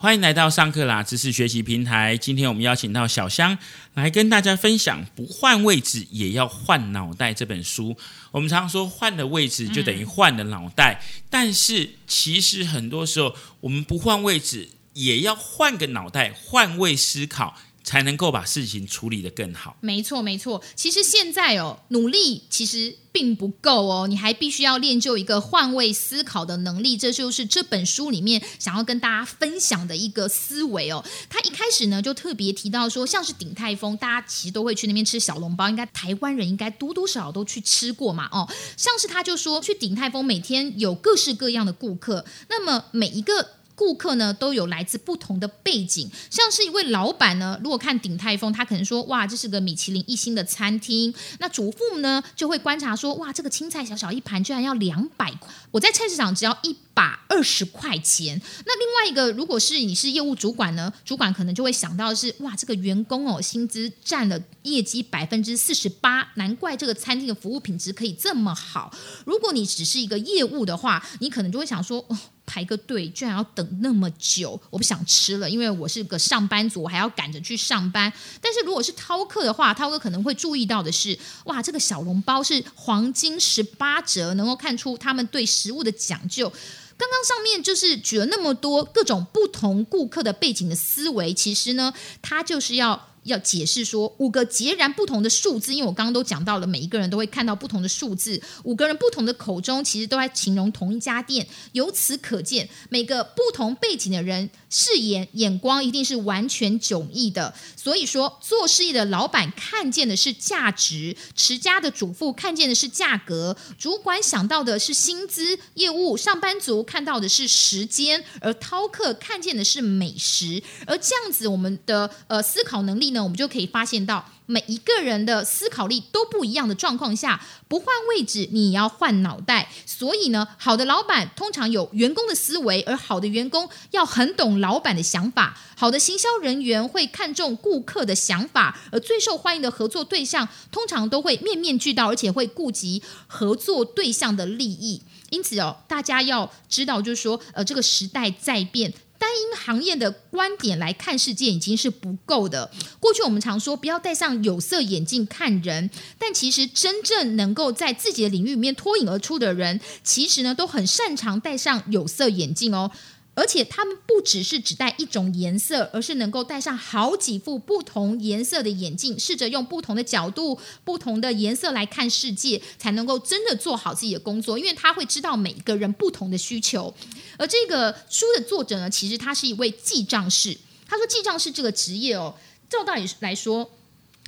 欢迎来到上课啦知识学习平台。今天我们邀请到小香来跟大家分享《不换位置也要换脑袋》这本书。我们常常说换了位置就等于换了脑袋，但是其实很多时候我们不换位置也要换个脑袋，换位思考。才能够把事情处理得更好。没错，没错。其实现在哦，努力其实并不够哦，你还必须要练就一个换位思考的能力。这就是这本书里面想要跟大家分享的一个思维哦。他一开始呢就特别提到说，像是鼎泰丰，大家其实都会去那边吃小笼包，应该台湾人应该多多少少都去吃过嘛哦。像是他就说，去鼎泰丰每天有各式各样的顾客，那么每一个。顾客呢都有来自不同的背景，像是一位老板呢，如果看鼎泰丰，他可能说哇，这是个米其林一星的餐厅。那主妇呢就会观察说，哇，这个青菜小小一盘居然要两百块，我在菜市场只要一把二十块钱。那另外一个，如果是你是业务主管呢，主管可能就会想到是哇，这个员工哦薪资占了业绩百分之四十八，难怪这个餐厅的服务品质可以这么好。如果你只是一个业务的话，你可能就会想说哦。排个队居然要等那么久，我不想吃了，因为我是个上班族，我还要赶着去上班。但是如果是涛客的话，涛哥可能会注意到的是，哇，这个小笼包是黄金十八折，能够看出他们对食物的讲究。刚刚上面就是举了那么多各种不同顾客的背景的思维，其实呢，他就是要。要解释说五个截然不同的数字，因为我刚刚都讲到了，每一个人都会看到不同的数字，五个人不同的口中其实都在形容同一家店。由此可见，每个不同背景的人视野眼光一定是完全迥异的。所以说，做事业的老板看见的是价值，持家的主妇看见的是价格，主管想到的是薪资，业务上班族看到的是时间，而饕客看见的是美食。而这样子，我们的呃思考能力呢？我们就可以发现到，每一个人的思考力都不一样的状况下，不换位置，你要换脑袋。所以呢，好的老板通常有员工的思维，而好的员工要很懂老板的想法。好的行销人员会看重顾客的想法，而最受欢迎的合作对象通常都会面面俱到，而且会顾及合作对象的利益。因此哦，大家要知道，就是说，呃，这个时代在变。单一行业的观点来看世界已经是不够的。过去我们常说不要戴上有色眼镜看人，但其实真正能够在自己的领域里面脱颖而出的人，其实呢都很擅长戴上有色眼镜哦。而且他们不只是只戴一种颜色，而是能够戴上好几副不同颜色的眼镜，试着用不同的角度、不同的颜色来看世界，才能够真的做好自己的工作。因为他会知道每一个人不同的需求。而这个书的作者呢，其实他是一位记账师。他说，记账师这个职业哦，照道理来说。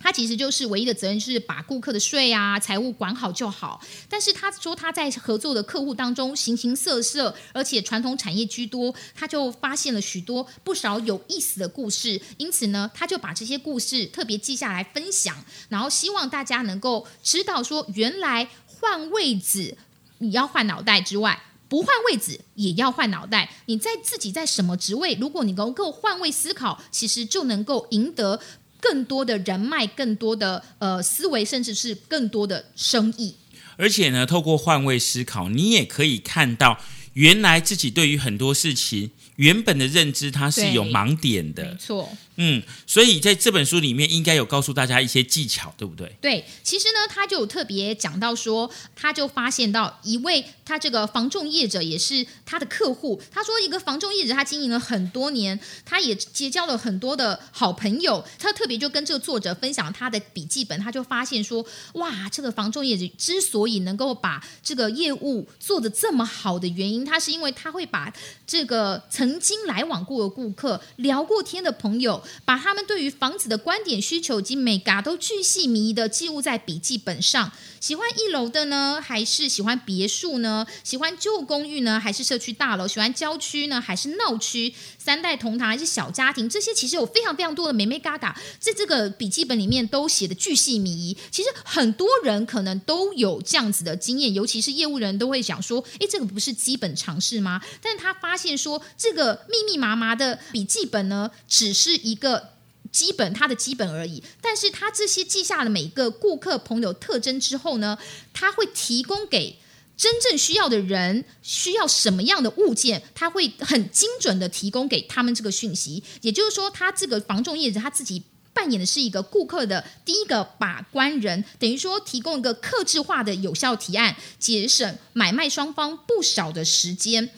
他其实就是唯一的责任，是把顾客的税啊、财务管好就好。但是他说他在合作的客户当中形形色色，而且传统产业居多，他就发现了许多不少有意思的故事。因此呢，他就把这些故事特别记下来分享，然后希望大家能够知道说，原来换位子你要换脑袋之外，不换位子也要换脑袋。你在自己在什么职位，如果你能够换位思考，其实就能够赢得。更多的人脉，更多的呃思维，甚至是更多的生意。而且呢，透过换位思考，你也可以看到原来自己对于很多事情原本的认知，它是有盲点的。没错。嗯，所以在这本书里面应该有告诉大家一些技巧，对不对？对，其实呢，他就有特别讲到说，他就发现到一位他这个房仲业者也是他的客户。他说，一个房仲业者他经营了很多年，他也结交了很多的好朋友。他特别就跟这个作者分享他的笔记本，他就发现说，哇，这个房仲业者之所以能够把这个业务做得这么好的原因，他是因为他会把这个曾经来往过的顾客、聊过天的朋友。把他们对于房子的观点、需求及美嘎都巨细靡遗的记录在笔记本上。喜欢一楼的呢，还是喜欢别墅呢？喜欢旧公寓呢，还是社区大楼？喜欢郊区呢，还是闹区？三代同堂还是小家庭？这些其实有非常非常多的美美嘎嘎，在这个笔记本里面都写的巨细靡遗。其实很多人可能都有这样子的经验，尤其是业务人都会想说：“诶，这个不是基本常识吗？”但是他发现说，这个密密麻麻的笔记本呢，只是一个。基本它的基本而已，但是他这些记下了每个顾客朋友特征之后呢，他会提供给真正需要的人需要什么样的物件，他会很精准的提供给他们这个讯息。也就是说，他这个防重业者他自己扮演的是一个顾客的第一个把关人，等于说提供一个克制化的有效提案，节省买卖双方不少的时间。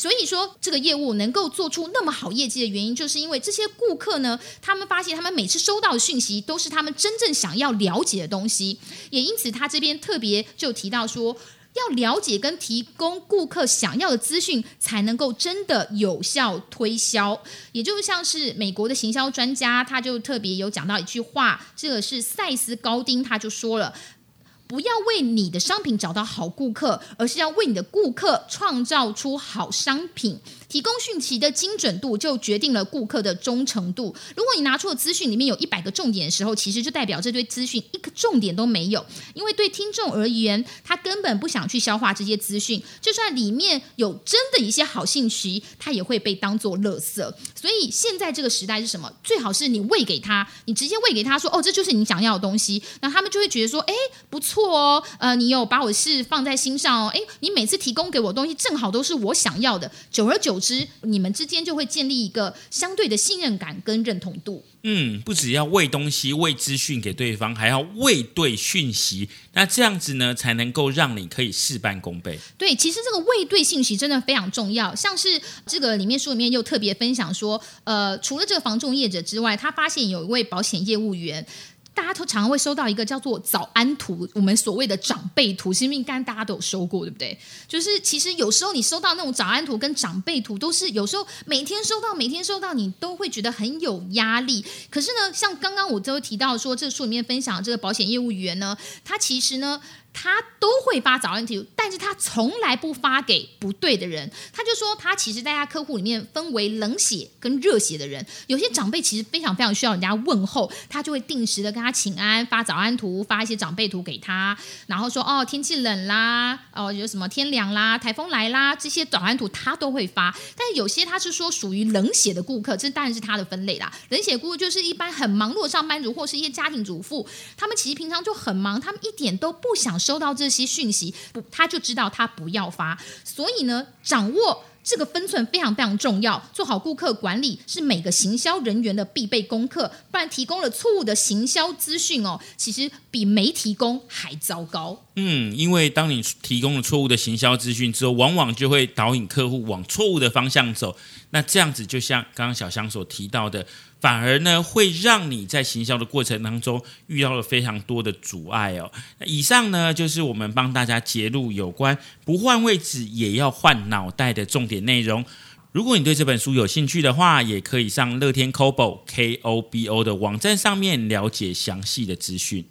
所以说，这个业务能够做出那么好业绩的原因，就是因为这些顾客呢，他们发现他们每次收到的讯息都是他们真正想要了解的东西，也因此他这边特别就提到说。要了解跟提供顾客想要的资讯，才能够真的有效推销。也就像是美国的行销专家，他就特别有讲到一句话，这个是塞斯高丁，他就说了：不要为你的商品找到好顾客，而是要为你的顾客创造出好商品。提供讯息的精准度就决定了顾客的忠诚度。如果你拿出的资讯里面有一百个重点的时候，其实就代表这堆资讯一个重点都没有。因为对听众而言，他根本不想去消化这些资讯，就算里面有真的一些好信息，他也会被当做垃圾。所以现在这个时代是什么？最好是你喂给他，你直接喂给他说：“哦，这就是你想要的东西。”那他们就会觉得说：“哎，不错哦，呃，你有把我事放在心上哦，哎，你每次提供给我东西正好都是我想要的。”久而久之，你们之间就会建立一个相对的信任感跟认同度。嗯，不只要喂东西、喂资讯给对方，还要喂对讯息。那这样子呢，才能够让你可以事半功倍。对，其实这个喂对信息真的非常重要。像是这个里面书里面又特别分享说，呃，除了这个房仲业者之外，他发现有一位保险业务员。大家都常常会收到一个叫做早安图，我们所谓的长辈图，其实应该大家都有收过，对不对？就是其实有时候你收到那种早安图跟长辈图，都是有时候每天收到，每天收到，你都会觉得很有压力。可是呢，像刚刚我都提到说，这书里面分享这个保险业务员呢，他其实呢。他都会发早安图，但是他从来不发给不对的人。他就说，他其实在他客户里面分为冷血跟热血的人。有些长辈其实非常非常需要人家问候，他就会定时的跟他请安，发早安图，发一些长辈图给他，然后说哦天气冷啦，哦有什么天凉啦，台风来啦，这些早安图他都会发。但有些他是说属于冷血的顾客，这当然是他的分类啦。冷血顾客就是一般很忙碌的上班族或是一些家庭主妇，他们其实平常就很忙，他们一点都不想。收到这些讯息，不，他就知道他不要发。所以呢，掌握这个分寸非常非常重要。做好顾客管理是每个行销人员的必备功课。不然提供了错误的行销资讯哦，其实比没提供还糟糕。嗯，因为当你提供了错误的行销资讯之后，往往就会导引客户往错误的方向走。那这样子，就像刚刚小香所提到的。反而呢，会让你在行销的过程当中遇到了非常多的阻碍哦。那以上呢，就是我们帮大家揭露有关不换位置也要换脑袋的重点内容。如果你对这本书有兴趣的话，也可以上乐天 Kobo K O B O 的网站上面了解详细的资讯。